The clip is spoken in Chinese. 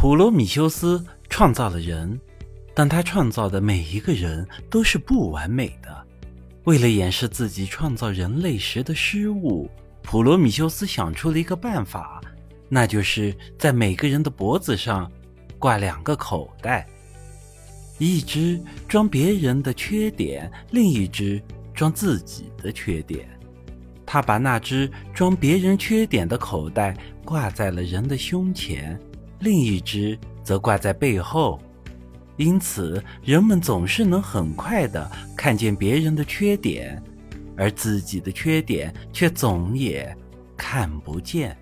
普罗米修斯创造了人，但他创造的每一个人都是不完美的。为了掩饰自己创造人类时的失误，普罗米修斯想出了一个办法，那就是在每个人的脖子上挂两个口袋，一只装别人的缺点，另一只装自己的缺点。他把那只装别人缺点的口袋挂在了人的胸前。另一只则挂在背后，因此人们总是能很快的看见别人的缺点，而自己的缺点却总也看不见。